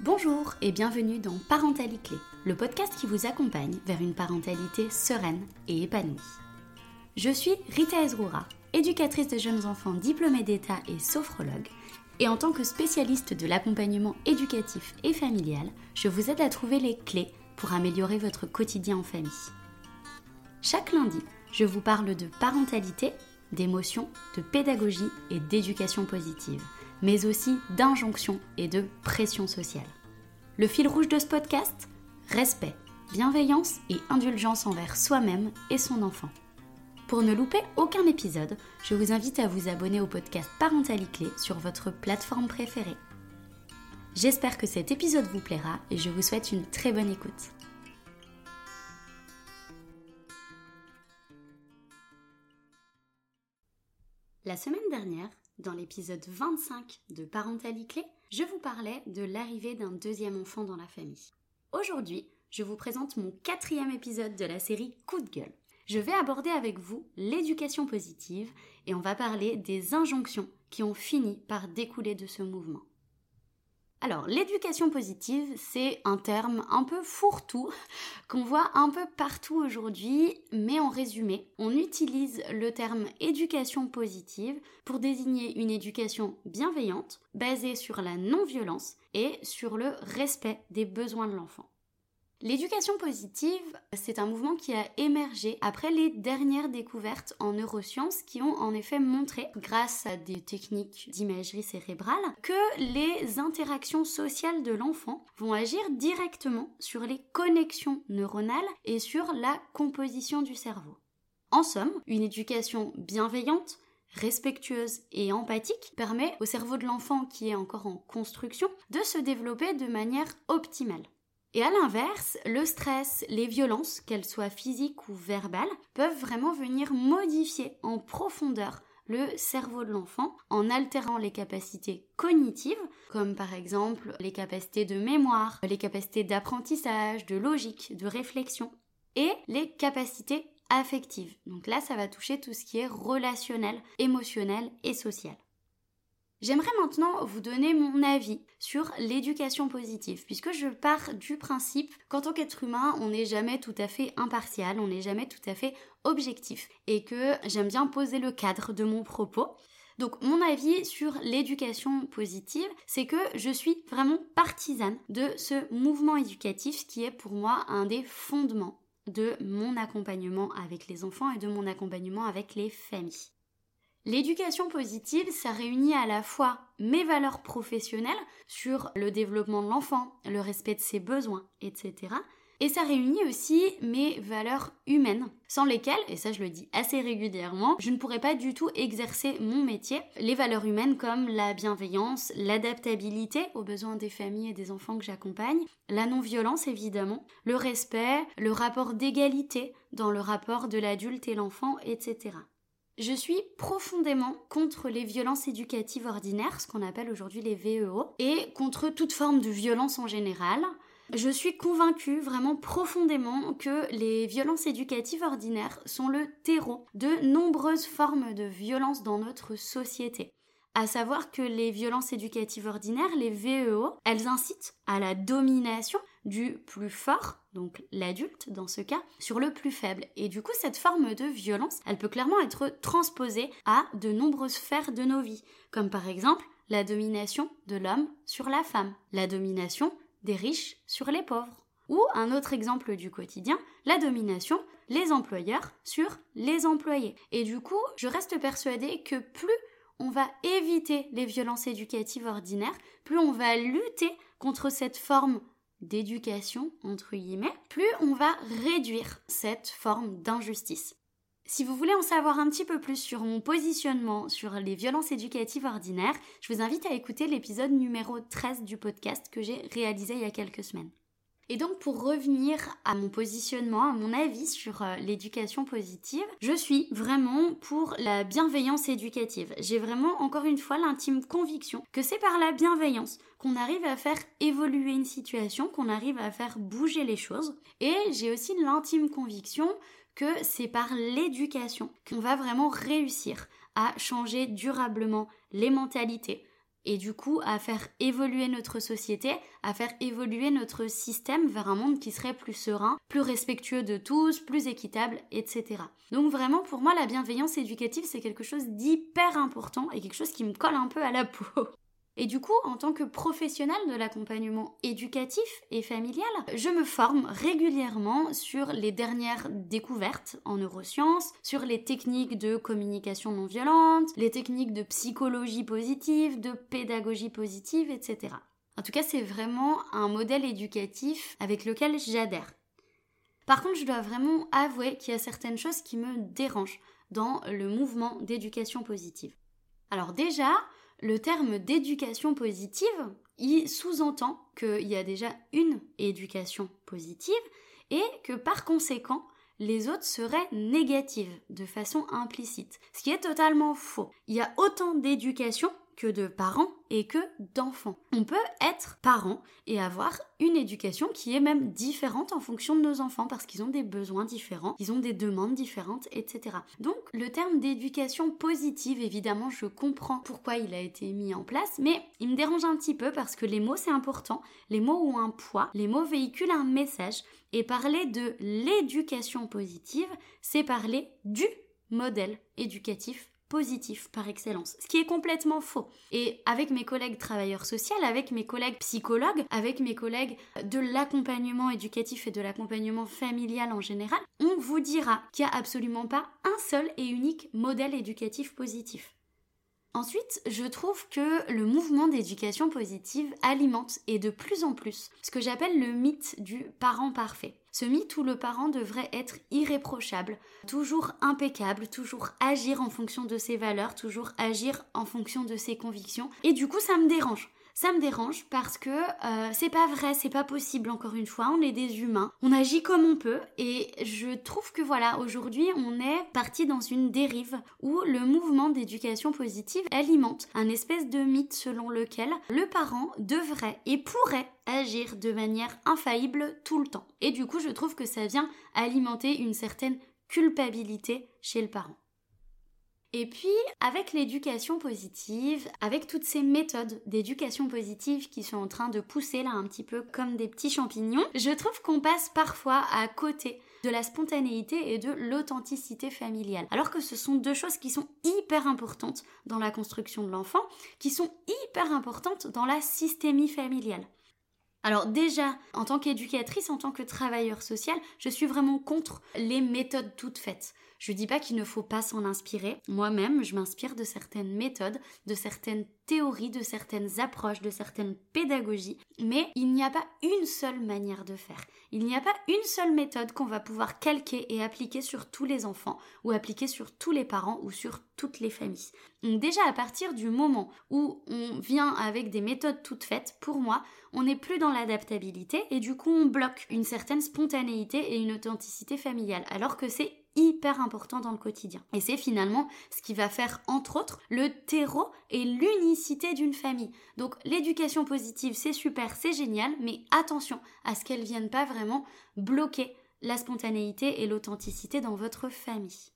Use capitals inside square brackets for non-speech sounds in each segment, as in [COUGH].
Bonjour et bienvenue dans Parentalité le podcast qui vous accompagne vers une parentalité sereine et épanouie. Je suis Rita Ezroura, éducatrice de jeunes enfants diplômée d'État et sophrologue, et en tant que spécialiste de l'accompagnement éducatif et familial, je vous aide à trouver les clés pour améliorer votre quotidien en famille. Chaque lundi, je vous parle de parentalité, d'émotion, de pédagogie et d'éducation positive, mais aussi d'injonction et de pression sociale. Le fil rouge de ce podcast Respect, bienveillance et indulgence envers soi-même et son enfant. Pour ne louper aucun épisode, je vous invite à vous abonner au podcast Parentalité sur votre plateforme préférée. J'espère que cet épisode vous plaira et je vous souhaite une très bonne écoute. La semaine dernière, dans l'épisode 25 de Parentalité, je vous parlais de l'arrivée d'un deuxième enfant dans la famille. Aujourd'hui, je vous présente mon quatrième épisode de la série Coup de gueule. Je vais aborder avec vous l'éducation positive et on va parler des injonctions qui ont fini par découler de ce mouvement. Alors, l'éducation positive, c'est un terme un peu fourre-tout [LAUGHS] qu'on voit un peu partout aujourd'hui, mais en résumé, on utilise le terme éducation positive pour désigner une éducation bienveillante, basée sur la non-violence et sur le respect des besoins de l'enfant. L'éducation positive, c'est un mouvement qui a émergé après les dernières découvertes en neurosciences qui ont en effet montré, grâce à des techniques d'imagerie cérébrale, que les interactions sociales de l'enfant vont agir directement sur les connexions neuronales et sur la composition du cerveau. En somme, une éducation bienveillante, respectueuse et empathique permet au cerveau de l'enfant qui est encore en construction de se développer de manière optimale. Et à l'inverse, le stress, les violences, qu'elles soient physiques ou verbales, peuvent vraiment venir modifier en profondeur le cerveau de l'enfant en altérant les capacités cognitives, comme par exemple les capacités de mémoire, les capacités d'apprentissage, de logique, de réflexion, et les capacités affectives. Donc là, ça va toucher tout ce qui est relationnel, émotionnel et social. J'aimerais maintenant vous donner mon avis sur l'éducation positive, puisque je pars du principe qu'en tant qu'être humain, on n'est jamais tout à fait impartial, on n'est jamais tout à fait objectif, et que j'aime bien poser le cadre de mon propos. Donc mon avis sur l'éducation positive, c'est que je suis vraiment partisane de ce mouvement éducatif qui est pour moi un des fondements de mon accompagnement avec les enfants et de mon accompagnement avec les familles. L'éducation positive, ça réunit à la fois mes valeurs professionnelles sur le développement de l'enfant, le respect de ses besoins, etc. Et ça réunit aussi mes valeurs humaines, sans lesquelles, et ça je le dis assez régulièrement, je ne pourrais pas du tout exercer mon métier. Les valeurs humaines comme la bienveillance, l'adaptabilité aux besoins des familles et des enfants que j'accompagne, la non-violence évidemment, le respect, le rapport d'égalité dans le rapport de l'adulte et l'enfant, etc. Je suis profondément contre les violences éducatives ordinaires, ce qu'on appelle aujourd'hui les VEO, et contre toute forme de violence en général. Je suis convaincue vraiment profondément que les violences éducatives ordinaires sont le terreau de nombreuses formes de violence dans notre société à savoir que les violences éducatives ordinaires, les VEO, elles incitent à la domination du plus fort, donc l'adulte dans ce cas, sur le plus faible. Et du coup, cette forme de violence, elle peut clairement être transposée à de nombreuses sphères de nos vies, comme par exemple la domination de l'homme sur la femme, la domination des riches sur les pauvres. Ou un autre exemple du quotidien, la domination les employeurs sur les employés. Et du coup, je reste persuadée que plus on va éviter les violences éducatives ordinaires, plus on va lutter contre cette forme d'éducation, entre guillemets, plus on va réduire cette forme d'injustice. Si vous voulez en savoir un petit peu plus sur mon positionnement sur les violences éducatives ordinaires, je vous invite à écouter l'épisode numéro 13 du podcast que j'ai réalisé il y a quelques semaines. Et donc pour revenir à mon positionnement, à mon avis sur euh, l'éducation positive, je suis vraiment pour la bienveillance éducative. J'ai vraiment encore une fois l'intime conviction que c'est par la bienveillance qu'on arrive à faire évoluer une situation, qu'on arrive à faire bouger les choses. Et j'ai aussi l'intime conviction que c'est par l'éducation qu'on va vraiment réussir à changer durablement les mentalités, et du coup à faire évoluer notre société, à faire évoluer notre système vers un monde qui serait plus serein, plus respectueux de tous, plus équitable, etc. Donc vraiment pour moi la bienveillance éducative c'est quelque chose d'hyper important et quelque chose qui me colle un peu à la peau. [LAUGHS] Et du coup, en tant que professionnelle de l'accompagnement éducatif et familial, je me forme régulièrement sur les dernières découvertes en neurosciences, sur les techniques de communication non violente, les techniques de psychologie positive, de pédagogie positive, etc. En tout cas, c'est vraiment un modèle éducatif avec lequel j'adhère. Par contre, je dois vraiment avouer qu'il y a certaines choses qui me dérangent dans le mouvement d'éducation positive. Alors déjà, le terme d'éducation positive, il sous-entend qu'il y a déjà une éducation positive et que par conséquent, les autres seraient négatives de façon implicite. Ce qui est totalement faux. Il y a autant d'éducation que de parents et que d'enfants. On peut être parent et avoir une éducation qui est même différente en fonction de nos enfants parce qu'ils ont des besoins différents, ils ont des demandes différentes, etc. Donc le terme d'éducation positive, évidemment, je comprends pourquoi il a été mis en place, mais il me dérange un petit peu parce que les mots c'est important, les mots ont un poids, les mots véhiculent un message et parler de l'éducation positive, c'est parler du modèle éducatif positif par excellence, ce qui est complètement faux. Et avec mes collègues travailleurs sociaux, avec mes collègues psychologues, avec mes collègues de l'accompagnement éducatif et de l'accompagnement familial en général, on vous dira qu'il n'y a absolument pas un seul et unique modèle éducatif positif. Ensuite, je trouve que le mouvement d'éducation positive alimente et de plus en plus ce que j'appelle le mythe du parent parfait. Ce mythe où le parent devrait être irréprochable, toujours impeccable, toujours agir en fonction de ses valeurs, toujours agir en fonction de ses convictions. Et du coup, ça me dérange ça me dérange parce que euh, c'est pas vrai, c'est pas possible encore une fois, on est des humains, on agit comme on peut et je trouve que voilà, aujourd'hui on est parti dans une dérive où le mouvement d'éducation positive alimente un espèce de mythe selon lequel le parent devrait et pourrait agir de manière infaillible tout le temps. Et du coup, je trouve que ça vient alimenter une certaine culpabilité chez le parent. Et puis, avec l'éducation positive, avec toutes ces méthodes d'éducation positive qui sont en train de pousser là un petit peu comme des petits champignons, je trouve qu'on passe parfois à côté de la spontanéité et de l'authenticité familiale. Alors que ce sont deux choses qui sont hyper importantes dans la construction de l'enfant, qui sont hyper importantes dans la systémie familiale. Alors déjà, en tant qu'éducatrice, en tant que travailleur social, je suis vraiment contre les méthodes toutes faites. Je dis pas qu'il ne faut pas s'en inspirer. Moi-même, je m'inspire de certaines méthodes, de certaines théories, de certaines approches, de certaines pédagogies, mais il n'y a pas une seule manière de faire. Il n'y a pas une seule méthode qu'on va pouvoir calquer et appliquer sur tous les enfants, ou appliquer sur tous les parents, ou sur toutes les familles. Donc déjà, à partir du moment où on vient avec des méthodes toutes faites, pour moi, on n'est plus dans l'adaptabilité, et du coup, on bloque une certaine spontanéité et une authenticité familiale, alors que c'est hyper important dans le quotidien. Et c'est finalement ce qui va faire, entre autres, le terreau et l'unicité d'une famille. Donc l'éducation positive, c'est super, c'est génial, mais attention à ce qu'elle vienne pas vraiment bloquer la spontanéité et l'authenticité dans votre famille.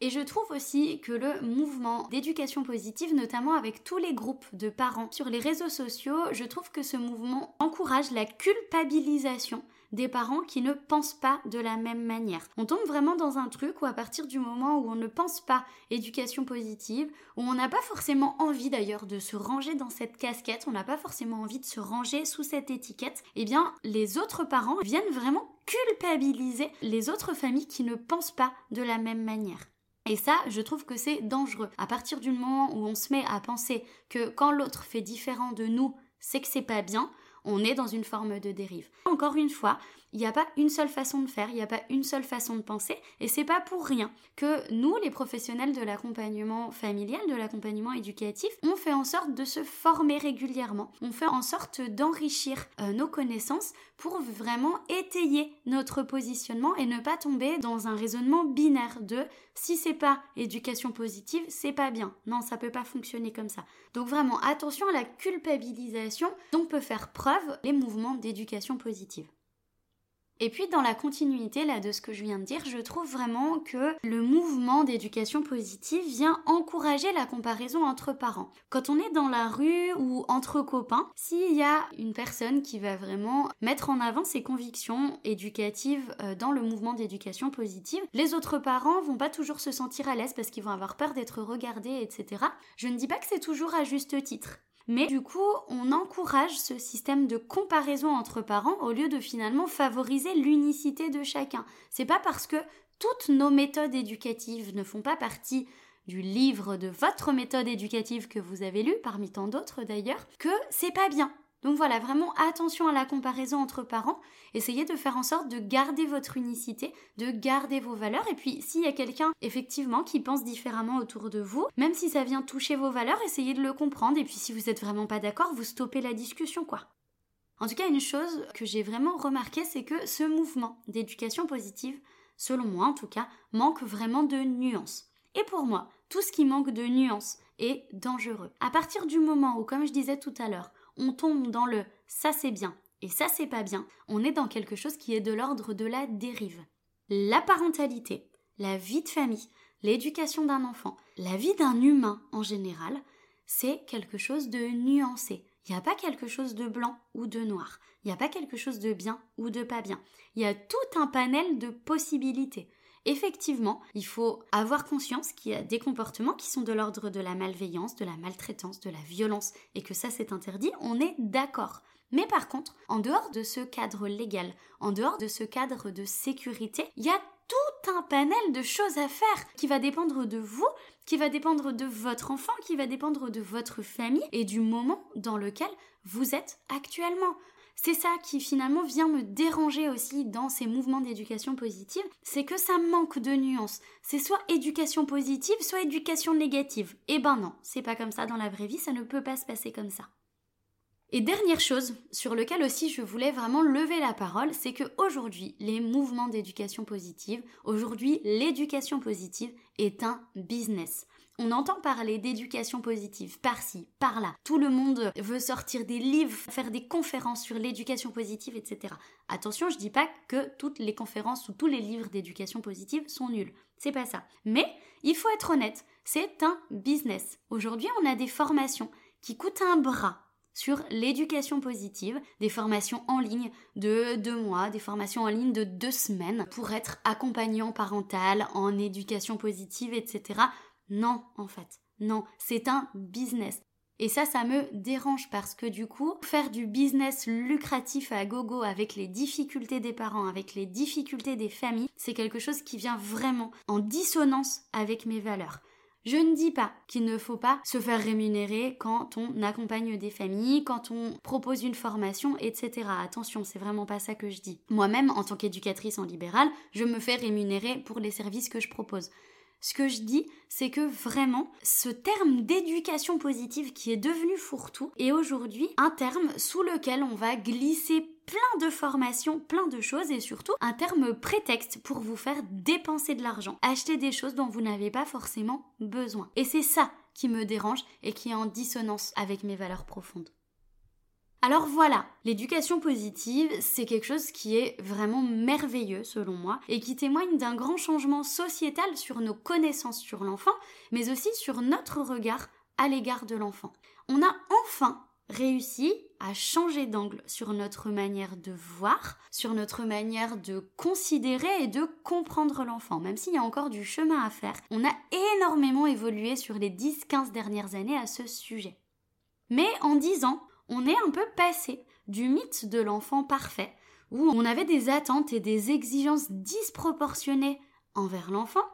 Et je trouve aussi que le mouvement d'éducation positive, notamment avec tous les groupes de parents sur les réseaux sociaux, je trouve que ce mouvement encourage la culpabilisation des parents qui ne pensent pas de la même manière. On tombe vraiment dans un truc où à partir du moment où on ne pense pas éducation positive, où on n'a pas forcément envie d'ailleurs de se ranger dans cette casquette, on n'a pas forcément envie de se ranger sous cette étiquette, eh bien les autres parents viennent vraiment culpabiliser les autres familles qui ne pensent pas de la même manière. Et ça, je trouve que c'est dangereux. À partir du moment où on se met à penser que quand l'autre fait différent de nous, c'est que c'est pas bien, on est dans une forme de dérive. Encore une fois, il n'y a pas une seule façon de faire, il n'y a pas une seule façon de penser, et c'est pas pour rien que nous, les professionnels de l'accompagnement familial, de l'accompagnement éducatif, on fait en sorte de se former régulièrement, on fait en sorte d'enrichir euh, nos connaissances pour vraiment étayer notre positionnement et ne pas tomber dans un raisonnement binaire de si c'est pas éducation positive, c'est pas bien. Non, ça peut pas fonctionner comme ça. Donc vraiment attention à la culpabilisation dont peut faire preuve les mouvements d'éducation positive. Et puis dans la continuité de ce que je viens de dire, je trouve vraiment que le mouvement d'éducation positive vient encourager la comparaison entre parents. Quand on est dans la rue ou entre copains, s'il y a une personne qui va vraiment mettre en avant ses convictions éducatives euh, dans le mouvement d'éducation positive, les autres parents vont pas toujours se sentir à l'aise parce qu'ils vont avoir peur d'être regardés, etc. Je ne dis pas que c'est toujours à juste titre. Mais du coup, on encourage ce système de comparaison entre parents au lieu de finalement favoriser l'unicité de chacun. C'est pas parce que toutes nos méthodes éducatives ne font pas partie du livre de votre méthode éducative que vous avez lu, parmi tant d'autres d'ailleurs, que c'est pas bien. Donc voilà, vraiment attention à la comparaison entre parents. Essayez de faire en sorte de garder votre unicité, de garder vos valeurs. Et puis, s'il y a quelqu'un, effectivement, qui pense différemment autour de vous, même si ça vient toucher vos valeurs, essayez de le comprendre. Et puis, si vous n'êtes vraiment pas d'accord, vous stoppez la discussion, quoi. En tout cas, une chose que j'ai vraiment remarqué, c'est que ce mouvement d'éducation positive, selon moi en tout cas, manque vraiment de nuances. Et pour moi, tout ce qui manque de nuances est dangereux. À partir du moment où, comme je disais tout à l'heure, on tombe dans le ça c'est bien et ça c'est pas bien, on est dans quelque chose qui est de l'ordre de la dérive. La parentalité, la vie de famille, l'éducation d'un enfant, la vie d'un humain en général, c'est quelque chose de nuancé. Il n'y a pas quelque chose de blanc ou de noir. Il n'y a pas quelque chose de bien ou de pas bien. Il y a tout un panel de possibilités. Effectivement, il faut avoir conscience qu'il y a des comportements qui sont de l'ordre de la malveillance, de la maltraitance, de la violence, et que ça c'est interdit, on est d'accord. Mais par contre, en dehors de ce cadre légal, en dehors de ce cadre de sécurité, il y a tout un panel de choses à faire qui va dépendre de vous, qui va dépendre de votre enfant, qui va dépendre de votre famille et du moment dans lequel vous êtes actuellement. C'est ça qui finalement vient me déranger aussi dans ces mouvements d'éducation positive, c'est que ça manque de nuances. C'est soit éducation positive, soit éducation négative. Eh ben non, c'est pas comme ça dans la vraie vie, ça ne peut pas se passer comme ça. Et dernière chose sur lequel aussi je voulais vraiment lever la parole, c'est que aujourd'hui, les mouvements d'éducation positive, aujourd'hui, l'éducation positive est un business. On entend parler d'éducation positive par-ci, par-là. Tout le monde veut sortir des livres, faire des conférences sur l'éducation positive, etc. Attention, je dis pas que toutes les conférences ou tous les livres d'éducation positive sont nuls. C'est pas ça. Mais il faut être honnête, c'est un business. Aujourd'hui, on a des formations qui coûtent un bras sur l'éducation positive, des formations en ligne de deux mois, des formations en ligne de deux semaines pour être accompagnant parental en éducation positive, etc. Non, en fait. Non, c'est un business. Et ça, ça me dérange parce que du coup, faire du business lucratif à gogo avec les difficultés des parents, avec les difficultés des familles, c'est quelque chose qui vient vraiment en dissonance avec mes valeurs. Je ne dis pas qu'il ne faut pas se faire rémunérer quand on accompagne des familles, quand on propose une formation, etc. Attention, c'est vraiment pas ça que je dis. Moi-même, en tant qu'éducatrice en libéral, je me fais rémunérer pour les services que je propose. Ce que je dis, c'est que vraiment, ce terme d'éducation positive qui est devenu fourre-tout est aujourd'hui un terme sous lequel on va glisser plein de formations, plein de choses et surtout un terme prétexte pour vous faire dépenser de l'argent, acheter des choses dont vous n'avez pas forcément besoin. Et c'est ça qui me dérange et qui est en dissonance avec mes valeurs profondes. Alors voilà, l'éducation positive, c'est quelque chose qui est vraiment merveilleux selon moi et qui témoigne d'un grand changement sociétal sur nos connaissances sur l'enfant, mais aussi sur notre regard à l'égard de l'enfant. On a enfin réussi à changer d'angle sur notre manière de voir, sur notre manière de considérer et de comprendre l'enfant. Même s'il y a encore du chemin à faire, on a énormément évolué sur les 10-15 dernières années à ce sujet. Mais en 10 ans, on est un peu passé du mythe de l'enfant parfait, où on avait des attentes et des exigences disproportionnées envers l'enfant,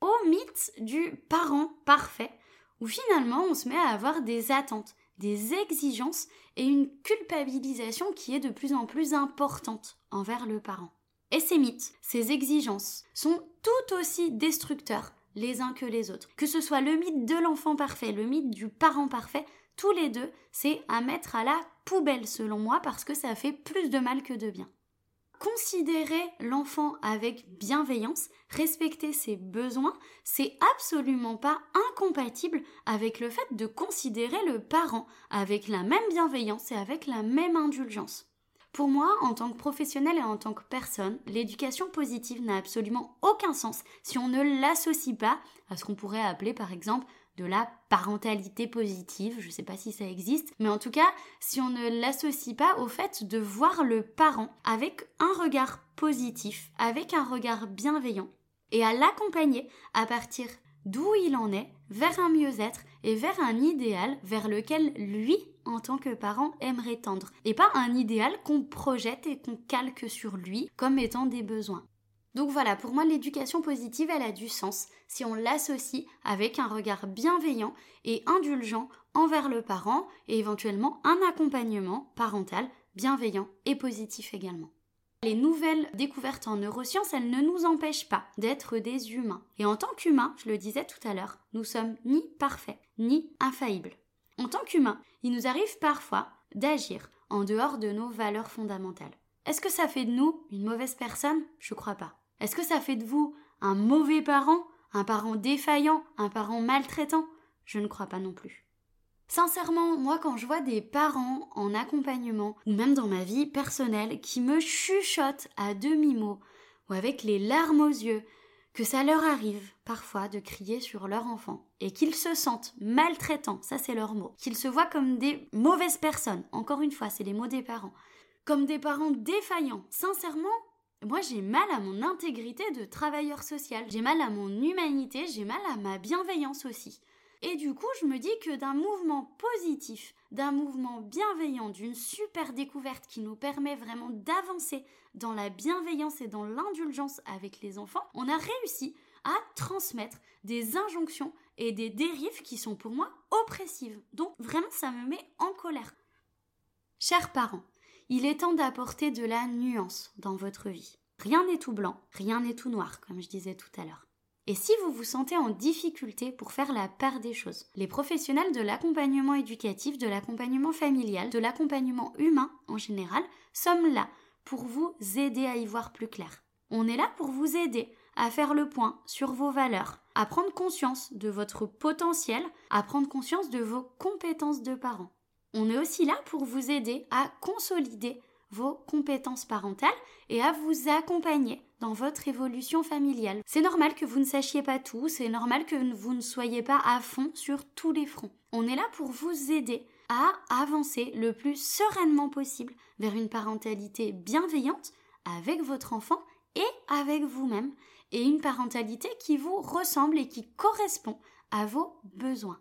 au mythe du parent parfait, où finalement on se met à avoir des attentes, des exigences et une culpabilisation qui est de plus en plus importante envers le parent. Et ces mythes, ces exigences sont tout aussi destructeurs les uns que les autres. Que ce soit le mythe de l'enfant parfait, le mythe du parent parfait, tous les deux, c'est à mettre à la poubelle selon moi parce que ça fait plus de mal que de bien. Considérer l'enfant avec bienveillance, respecter ses besoins, c'est absolument pas incompatible avec le fait de considérer le parent avec la même bienveillance et avec la même indulgence. Pour moi, en tant que professionnel et en tant que personne, l'éducation positive n'a absolument aucun sens si on ne l'associe pas à ce qu'on pourrait appeler par exemple de la parentalité positive, je ne sais pas si ça existe, mais en tout cas, si on ne l'associe pas au fait de voir le parent avec un regard positif, avec un regard bienveillant, et à l'accompagner à partir d'où il en est vers un mieux-être et vers un idéal vers lequel lui, en tant que parent, aimerait tendre, et pas un idéal qu'on projette et qu'on calque sur lui comme étant des besoins. Donc voilà, pour moi, l'éducation positive, elle a du sens si on l'associe avec un regard bienveillant et indulgent envers le parent et éventuellement un accompagnement parental bienveillant et positif également. Les nouvelles découvertes en neurosciences, elles ne nous empêchent pas d'être des humains. Et en tant qu'humains, je le disais tout à l'heure, nous sommes ni parfaits, ni infaillibles. En tant qu'humains, il nous arrive parfois d'agir en dehors de nos valeurs fondamentales. Est-ce que ça fait de nous une mauvaise personne? Je crois pas. Est-ce que ça fait de vous un mauvais parent, un parent défaillant, un parent maltraitant? Je ne crois pas non plus. Sincèrement, moi quand je vois des parents en accompagnement, ou même dans ma vie personnelle, qui me chuchotent à demi-mot, ou avec les larmes aux yeux, que ça leur arrive parfois de crier sur leur enfant, et qu'ils se sentent maltraitants, ça c'est leur mot, qu'ils se voient comme des mauvaises personnes, encore une fois, c'est les mots des parents, comme des parents défaillants, sincèrement, moi, j'ai mal à mon intégrité de travailleur social, j'ai mal à mon humanité, j'ai mal à ma bienveillance aussi. Et du coup, je me dis que d'un mouvement positif, d'un mouvement bienveillant, d'une super découverte qui nous permet vraiment d'avancer dans la bienveillance et dans l'indulgence avec les enfants, on a réussi à transmettre des injonctions et des dérives qui sont pour moi oppressives. Donc vraiment, ça me met en colère. Chers parents, il est temps d'apporter de la nuance dans votre vie. Rien n'est tout blanc, rien n'est tout noir, comme je disais tout à l'heure. Et si vous vous sentez en difficulté pour faire la part des choses, les professionnels de l'accompagnement éducatif, de l'accompagnement familial, de l'accompagnement humain en général, sommes là pour vous aider à y voir plus clair. On est là pour vous aider à faire le point sur vos valeurs, à prendre conscience de votre potentiel, à prendre conscience de vos compétences de parents. On est aussi là pour vous aider à consolider vos compétences parentales et à vous accompagner dans votre évolution familiale. C'est normal que vous ne sachiez pas tout, c'est normal que vous ne soyez pas à fond sur tous les fronts. On est là pour vous aider à avancer le plus sereinement possible vers une parentalité bienveillante avec votre enfant et avec vous-même, et une parentalité qui vous ressemble et qui correspond à vos besoins.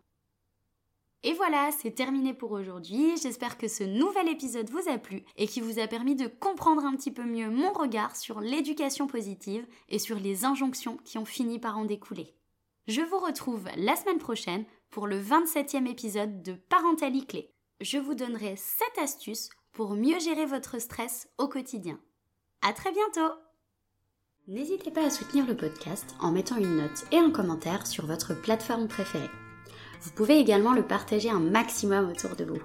Et voilà, c'est terminé pour aujourd'hui. J'espère que ce nouvel épisode vous a plu et qui vous a permis de comprendre un petit peu mieux mon regard sur l'éducation positive et sur les injonctions qui ont fini par en découler. Je vous retrouve la semaine prochaine pour le 27e épisode de Parentali Clé. Je vous donnerai 7 astuces pour mieux gérer votre stress au quotidien. À très bientôt! N'hésitez pas à soutenir le podcast en mettant une note et un commentaire sur votre plateforme préférée. Vous pouvez également le partager un maximum autour de vous.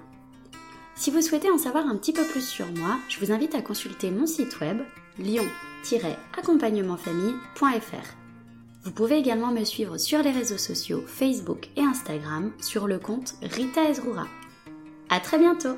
Si vous souhaitez en savoir un petit peu plus sur moi, je vous invite à consulter mon site web lion-accompagnementfamille.fr. Vous pouvez également me suivre sur les réseaux sociaux Facebook et Instagram sur le compte Rita Ezrura. À très bientôt!